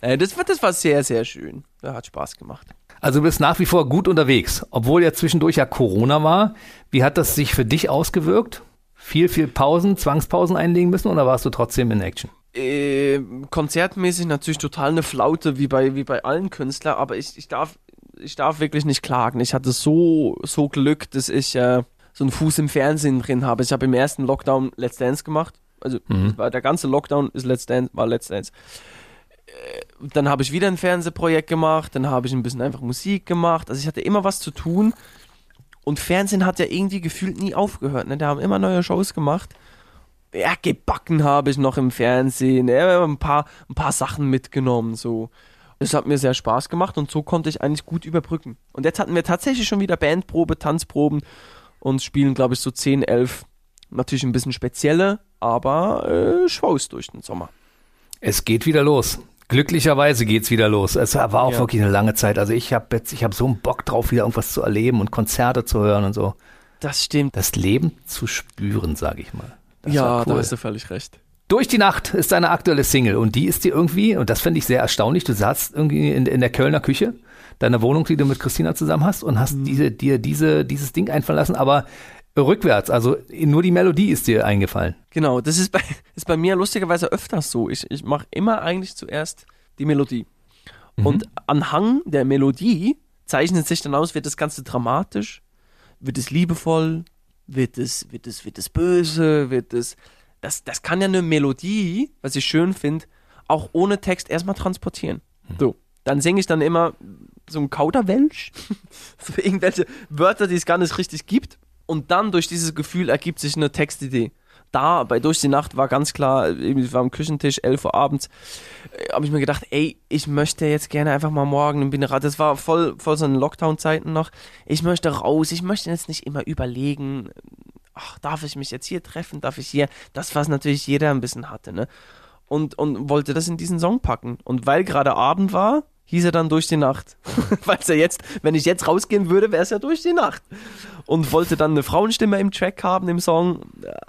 [SPEAKER 3] Äh, das, das war sehr, sehr schön. Das hat Spaß gemacht.
[SPEAKER 1] Also du bist nach wie vor gut unterwegs, obwohl ja zwischendurch ja Corona war. Wie hat das sich für dich ausgewirkt? Viel, viel Pausen, Zwangspausen einlegen müssen oder warst du trotzdem in Action?
[SPEAKER 3] Äh, konzertmäßig natürlich total eine Flaute, wie bei, wie bei allen Künstlern, aber ich, ich, darf, ich darf wirklich nicht klagen. Ich hatte so, so Glück, dass ich äh, so einen Fuß im Fernsehen drin habe. Ich habe im ersten Lockdown Let's Dance gemacht. Also mhm. der ganze Lockdown ist Let's Dance, war Let's Dance. Dann habe ich wieder ein Fernsehprojekt gemacht, dann habe ich ein bisschen einfach Musik gemacht. Also ich hatte immer was zu tun. Und Fernsehen hat ja irgendwie gefühlt nie aufgehört. Ne? Da haben immer neue Shows gemacht. Ja, gebacken habe ich noch im Fernsehen. Ja, ein, paar, ein paar Sachen mitgenommen. So. Das hat mir sehr Spaß gemacht und so konnte ich eigentlich gut überbrücken. Und jetzt hatten wir tatsächlich schon wieder Bandprobe, Tanzproben und spielen, glaube ich, so 10, 11. Natürlich ein bisschen spezielle, aber äh, Shows durch den Sommer.
[SPEAKER 1] Es geht wieder los. Glücklicherweise geht's wieder los. Es war auch ja. wirklich eine lange Zeit. Also ich habe jetzt, ich habe so einen Bock drauf, wieder irgendwas zu erleben und Konzerte zu hören und so.
[SPEAKER 3] Das stimmt.
[SPEAKER 1] Das Leben zu spüren, sage ich mal.
[SPEAKER 3] Das ja, cool. da hast du völlig recht.
[SPEAKER 1] Durch die Nacht ist deine aktuelle Single und die ist dir irgendwie, und das finde ich sehr erstaunlich, du saßt irgendwie in, in der Kölner Küche, deiner Wohnung, die du mit Christina zusammen hast und hast mhm. diese, dir diese, dieses Ding einfallen lassen, aber rückwärts, also nur die Melodie ist dir eingefallen.
[SPEAKER 3] Genau, das ist bei, ist bei mir lustigerweise öfters so. Ich, ich mache immer eigentlich zuerst die Melodie. Mhm. Und anhang der Melodie zeichnet sich dann aus, wird das Ganze dramatisch, wird es liebevoll, wird es, wird es, wird es böse, wird es. Das, das kann ja eine Melodie, was ich schön finde, auch ohne Text erstmal transportieren. Mhm. So. dann singe ich dann immer so ein Kauderwelsch, so irgendwelche Wörter, die es gar nicht richtig gibt. Und dann durch dieses Gefühl ergibt sich eine Textidee. Da, bei Durch die Nacht war ganz klar, ich war am Küchentisch, 11 Uhr abends, äh, habe ich mir gedacht, ey, ich möchte jetzt gerne einfach mal morgen im Binderat, das war voll, voll so in Lockdown-Zeiten noch, ich möchte raus, ich möchte jetzt nicht immer überlegen, ach, darf ich mich jetzt hier treffen, darf ich hier, das, was natürlich jeder ein bisschen hatte, ne? Und, und wollte das in diesen Song packen. Und weil gerade Abend war, hieß er dann durch die Nacht. Weil ja jetzt, wenn ich jetzt rausgehen würde, wäre es ja durch die Nacht. Und wollte dann eine Frauenstimme im Track haben, im Song,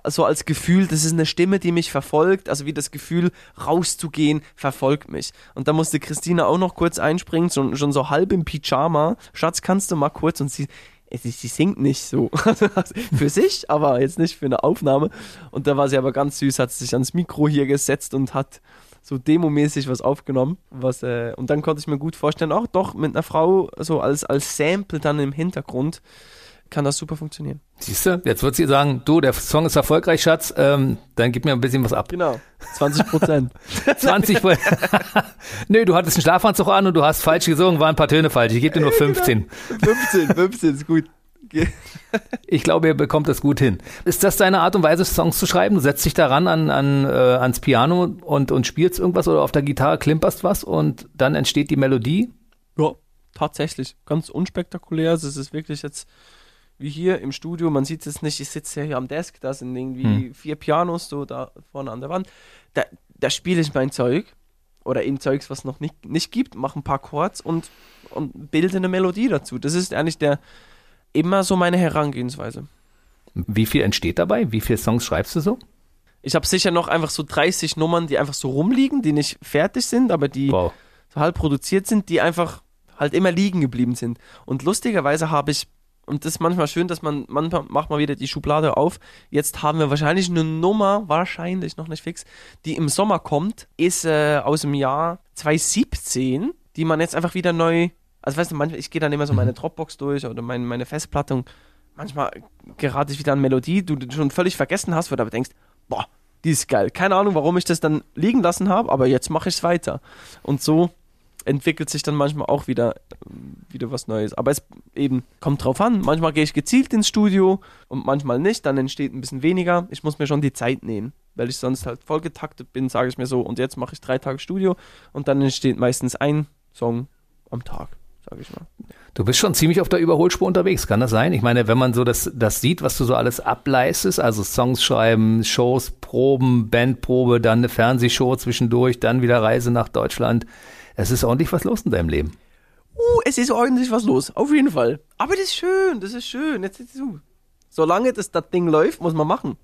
[SPEAKER 3] so als Gefühl, das ist eine Stimme, die mich verfolgt, also wie das Gefühl, rauszugehen, verfolgt mich. Und da musste Christina auch noch kurz einspringen, schon, schon so halb im Pyjama. Schatz, kannst du mal kurz? Und sie, sie singt nicht so für sich, aber jetzt nicht für eine Aufnahme. Und da war sie aber ganz süß, hat sich ans Mikro hier gesetzt und hat so demomäßig was aufgenommen. Was, äh, und dann konnte ich mir gut vorstellen, auch doch mit einer Frau so als, als Sample dann im Hintergrund kann das super funktionieren.
[SPEAKER 1] Siehst du, jetzt wird sie sagen, du, der Song ist erfolgreich, Schatz, ähm, dann gib mir ein bisschen was ab.
[SPEAKER 3] Genau, 20 Prozent.
[SPEAKER 1] 20 Nö, du hattest einen Schlafanzug an und du hast falsch gesungen, waren ein paar Töne falsch. Ich gebe dir nur 15.
[SPEAKER 3] 15, 15 ist gut.
[SPEAKER 1] Ich glaube, ihr bekommt das gut hin. Ist das deine Art und Weise, Songs zu schreiben? Du setzt dich daran an, an, äh, ans Piano und, und spielst irgendwas oder auf der Gitarre klimperst was und dann entsteht die Melodie?
[SPEAKER 3] Ja, tatsächlich. Ganz unspektakulär. Es ist wirklich jetzt wie hier im Studio. Man sieht es nicht. Ich sitze ja hier am Desk. Da sind irgendwie hm. vier Pianos so da vorne an der Wand. Da, da spiele ich mein Zeug oder eben Zeugs, was noch nicht, nicht gibt, mache ein paar Chords und, und bilde eine Melodie dazu. Das ist eigentlich der immer so meine Herangehensweise.
[SPEAKER 1] Wie viel entsteht dabei? Wie viele Songs schreibst du so?
[SPEAKER 3] Ich habe sicher noch einfach so 30 Nummern, die einfach so rumliegen, die nicht fertig sind, aber die wow. so halb produziert sind, die einfach halt immer liegen geblieben sind. Und lustigerweise habe ich, und das ist manchmal schön, dass man, manchmal macht man wieder die Schublade auf. Jetzt haben wir wahrscheinlich eine Nummer, wahrscheinlich noch nicht fix, die im Sommer kommt, ist äh, aus dem Jahr 2017, die man jetzt einfach wieder neu also weißt du, manchmal, ich gehe dann immer so meine mhm. Dropbox durch oder meine, meine Festplatte und manchmal gerate ich wieder an Melodie, du, du schon völlig vergessen hast, wo du aber denkst, boah, die ist geil. Keine Ahnung, warum ich das dann liegen lassen habe, aber jetzt mache ich es weiter. Und so entwickelt sich dann manchmal auch wieder, wieder was Neues. Aber es eben kommt drauf an. Manchmal gehe ich gezielt ins Studio und manchmal nicht. Dann entsteht ein bisschen weniger. Ich muss mir schon die Zeit nehmen, weil ich sonst halt vollgetaktet bin, sage ich mir so. Und jetzt mache ich drei Tage Studio und dann entsteht meistens ein Song am Tag sage ich mal.
[SPEAKER 1] Du bist schon ziemlich auf der Überholspur unterwegs, kann das sein? Ich meine, wenn man so das, das sieht, was du so alles ableistest, also Songs schreiben, Shows, Proben, Bandprobe, dann eine Fernsehshow zwischendurch, dann wieder Reise nach Deutschland. Es ist ordentlich was los in deinem Leben.
[SPEAKER 3] Uh, es ist ordentlich was los, auf jeden Fall. Aber das ist schön, das ist schön. Jetzt, jetzt, solange das, das Ding läuft, muss man machen.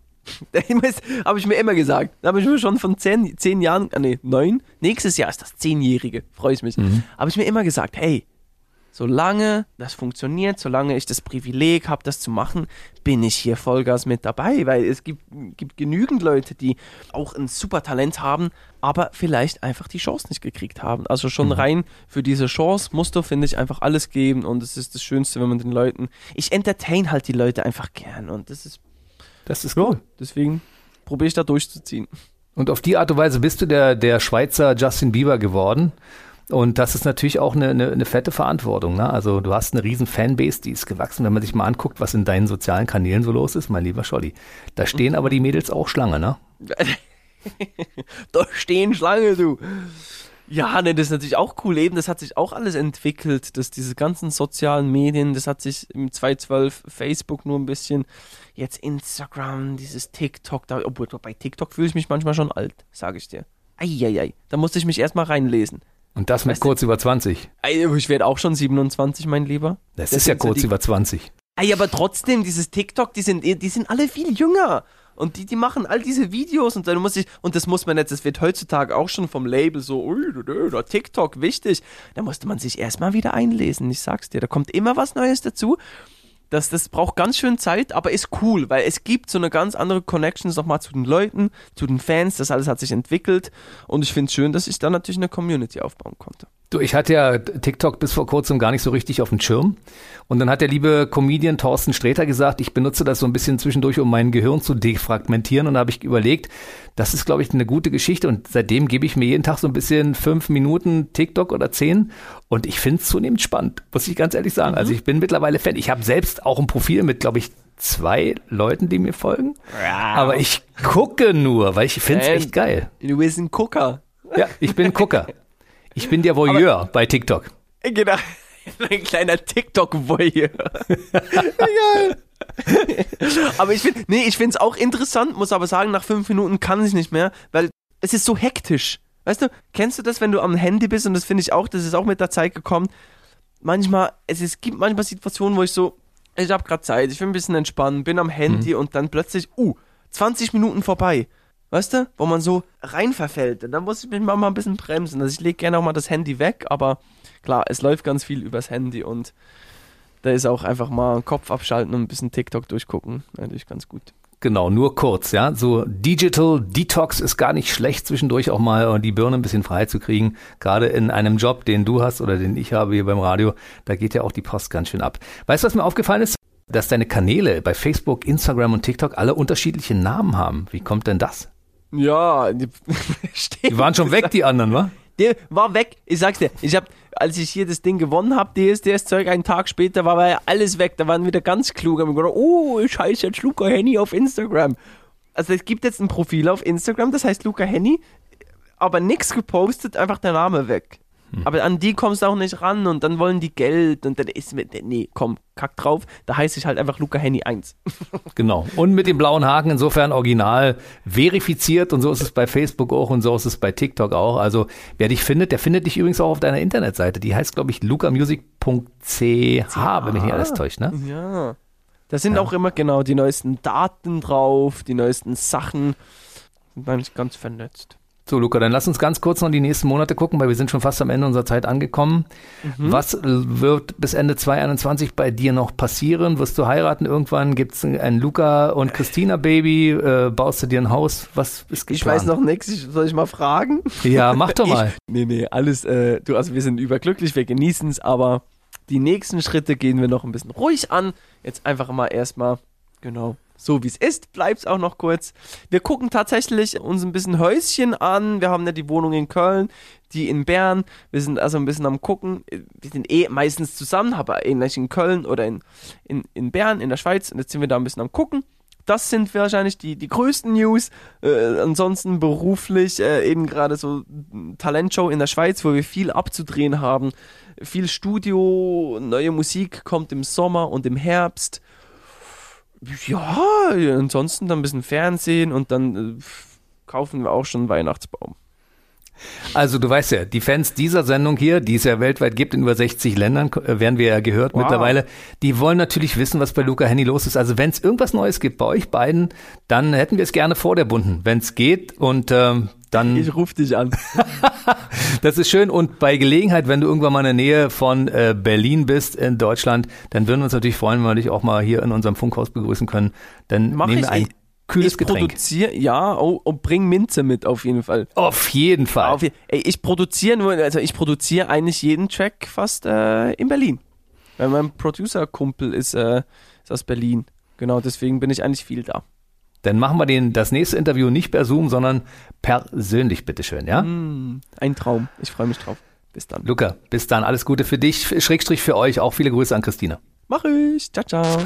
[SPEAKER 3] habe ich mir immer gesagt. Da habe ich mir schon von zehn, zehn Jahren, ah, nee, neun, nächstes Jahr ist das Zehnjährige, freue ich mich. Mhm. Habe ich mir immer gesagt, hey, solange das funktioniert, solange ich das Privileg habe, das zu machen, bin ich hier Vollgas mit dabei, weil es gibt, gibt genügend Leute, die auch ein super Talent haben, aber vielleicht einfach die Chance nicht gekriegt haben. Also schon mhm. rein für diese Chance musst du, finde ich, einfach alles geben und es ist das Schönste, wenn man den Leuten, ich entertain halt die Leute einfach gern und das ist,
[SPEAKER 1] das ist cool.
[SPEAKER 3] Deswegen probiere ich da durchzuziehen.
[SPEAKER 1] Und auf die Art und Weise bist du der, der Schweizer Justin Bieber geworden. Und das ist natürlich auch eine, eine, eine fette Verantwortung. Ne? Also du hast eine riesen Fanbase, die ist gewachsen. Wenn man sich mal anguckt, was in deinen sozialen Kanälen so los ist, mein lieber Scholli. Da stehen aber die Mädels auch Schlange, ne?
[SPEAKER 3] da stehen Schlange, du. Ja, ne, das ist natürlich auch cool. Eben, das hat sich auch alles entwickelt, dass diese ganzen sozialen Medien, das hat sich im 2012 Facebook nur ein bisschen, jetzt Instagram, dieses TikTok, da, obwohl bei TikTok fühle ich mich manchmal schon alt, sage ich dir. Eieiei, da musste ich mich erstmal reinlesen.
[SPEAKER 1] Und das mit weißt kurz du? über 20.
[SPEAKER 3] Ich werde auch schon 27, mein Lieber.
[SPEAKER 1] Das, das ist ja kurz so über 20.
[SPEAKER 3] Ey, aber trotzdem, dieses TikTok, die sind, die sind alle viel jünger. Und die, die machen all diese Videos und dann muss ich, und das muss man jetzt, das wird heutzutage auch schon vom Label so, ui, da, TikTok, wichtig. Da musste man sich erstmal wieder einlesen, ich sag's dir. Da kommt immer was Neues dazu. Das, das braucht ganz schön Zeit, aber ist cool, weil es gibt so eine ganz andere Connection nochmal zu den Leuten, zu den Fans. Das alles hat sich entwickelt und ich finde es schön, dass ich da natürlich eine Community aufbauen konnte.
[SPEAKER 1] Du, ich hatte ja TikTok bis vor kurzem gar nicht so richtig auf dem Schirm. Und dann hat der liebe Comedian Thorsten Sträter gesagt, ich benutze das so ein bisschen zwischendurch, um mein Gehirn zu defragmentieren. Und da habe ich überlegt, das ist, glaube ich, eine gute Geschichte. Und seitdem gebe ich mir jeden Tag so ein bisschen fünf Minuten TikTok oder zehn. Und ich finde es zunehmend spannend, muss ich ganz ehrlich sagen. Also mhm. Also ich bin mittlerweile Fan. Ich habe selbst auch ein Profil mit, glaube ich, zwei Leuten, die mir folgen. Ja. Aber ich gucke nur, weil ich finde es echt geil.
[SPEAKER 3] Du bist ein Gucker.
[SPEAKER 1] Ja, ich bin Gucker. Ich bin der Voyeur Aber, bei TikTok.
[SPEAKER 3] Genau. Ein kleiner TikTok-Voyeur. Egal. aber ich finde, nee, ich finde es auch interessant, muss aber sagen, nach fünf Minuten kann ich nicht mehr, weil es ist so hektisch. Weißt du, kennst du das, wenn du am Handy bist und das finde ich auch, das ist auch mit der Zeit gekommen. Manchmal, es, es gibt manchmal Situationen, wo ich so, ich habe gerade Zeit, ich will ein bisschen entspannen, bin am Handy mhm. und dann plötzlich, uh, 20 Minuten vorbei. Weißt du, wo man so rein verfällt. Und dann muss ich mich mal ein bisschen bremsen. Also ich lege gerne auch mal das Handy weg, aber klar, es läuft ganz viel übers Handy und da ist auch einfach mal Kopf abschalten und ein bisschen TikTok durchgucken. Natürlich ganz gut.
[SPEAKER 1] Genau, nur kurz, ja. So Digital Detox ist gar nicht schlecht, zwischendurch auch mal die Birne ein bisschen frei zu kriegen. Gerade in einem Job, den du hast oder den ich habe hier beim Radio, da geht ja auch die Post ganz schön ab. Weißt du, was mir aufgefallen ist? Dass deine Kanäle bei Facebook, Instagram und TikTok alle unterschiedliche Namen haben. Wie kommt denn das?
[SPEAKER 3] Ja, die,
[SPEAKER 1] die waren schon weg, die anderen, wa?
[SPEAKER 3] Der war weg. Ich sag's dir, ich hab, als ich hier das Ding gewonnen habe, DSDS-Zeug, einen Tag später war ja alles weg. Da waren wieder ganz klug. Haben gedacht, oh, ich heiße jetzt Luca Henny auf Instagram. Also es gibt jetzt ein Profil auf Instagram, das heißt Luca Henny, aber nichts gepostet, einfach der Name weg. Hm. Aber an die kommst du auch nicht ran und dann wollen die Geld und dann ist mit, nee, komm, kack drauf. Da heiße ich halt einfach Luca Henny 1.
[SPEAKER 1] genau. Und mit dem blauen Haken insofern original verifiziert und so ist es bei Facebook auch und so ist es bei TikTok auch. Also wer dich findet, der findet dich übrigens auch auf deiner Internetseite. Die heißt, glaube ich, lucamusic.ch, wenn mich nicht alles täuscht, ne?
[SPEAKER 3] Ja. Da sind ja. auch immer genau die neuesten Daten drauf, die neuesten Sachen. Sind eigentlich ganz vernetzt.
[SPEAKER 1] So, Luca, dann lass uns ganz kurz noch die nächsten Monate gucken, weil wir sind schon fast am Ende unserer Zeit angekommen. Mhm. Was wird bis Ende 2021 bei dir noch passieren? Wirst du heiraten irgendwann? Gibt es ein Luca und Christina Baby? Äh, baust du dir ein Haus? Was ist geplant?
[SPEAKER 3] Ich weiß noch nichts. Soll ich mal fragen?
[SPEAKER 1] Ja, mach doch mal.
[SPEAKER 3] Ich, nee, nee, alles, äh, du, also wir sind überglücklich, wir genießen es, aber die nächsten Schritte gehen wir noch ein bisschen ruhig an. Jetzt einfach mal erstmal, genau, so wie es ist, bleibt es auch noch kurz. Wir gucken tatsächlich uns ein bisschen Häuschen an. Wir haben ja die Wohnung in Köln, die in Bern. Wir sind also ein bisschen am gucken. Wir sind eh meistens zusammen, aber ähnlich in Köln oder in, in, in Bern, in der Schweiz. Und jetzt sind wir da ein bisschen am gucken. Das sind wahrscheinlich die, die größten News. Äh, ansonsten beruflich äh, eben gerade so Talentshow in der Schweiz, wo wir viel abzudrehen haben. Viel Studio, neue Musik kommt im Sommer und im Herbst. Ja, ansonsten dann ein bisschen Fernsehen und dann äh, kaufen wir auch schon einen Weihnachtsbaum.
[SPEAKER 1] Also du weißt ja, die Fans dieser Sendung hier, die es ja weltweit gibt in über 60 Ländern, äh, werden wir ja gehört wow. mittlerweile, die wollen natürlich wissen, was bei Luca Henny los ist. Also wenn es irgendwas Neues gibt bei euch beiden, dann hätten wir es gerne vor der Bunden, wenn es geht. Und ähm, dann.
[SPEAKER 3] Ich rufe dich an.
[SPEAKER 1] das ist schön. Und bei Gelegenheit, wenn du irgendwann mal in der Nähe von äh, Berlin bist in Deutschland, dann würden wir uns natürlich freuen, wenn wir dich auch mal hier in unserem Funkhaus begrüßen können. Dann Mach nehmen wir ein kühles
[SPEAKER 3] ich
[SPEAKER 1] Getränk.
[SPEAKER 3] Produziere, ja, oh, oh, bring Minze mit auf jeden Fall.
[SPEAKER 1] Auf jeden Fall. Auf, ey,
[SPEAKER 3] ich produziere nur, also ich produziere eigentlich jeden Track fast äh, in Berlin. Weil mein Producer-Kumpel ist, äh, ist aus Berlin. Genau, deswegen bin ich eigentlich viel da.
[SPEAKER 1] Dann machen wir den, das nächste Interview nicht per Zoom, sondern persönlich, bitteschön, ja?
[SPEAKER 3] Mm, ein Traum. Ich freue mich drauf. Bis dann.
[SPEAKER 1] Luca, bis dann. Alles Gute für dich, Schrägstrich für euch. Auch viele Grüße an Christina.
[SPEAKER 3] Mach ich. Ciao, ciao.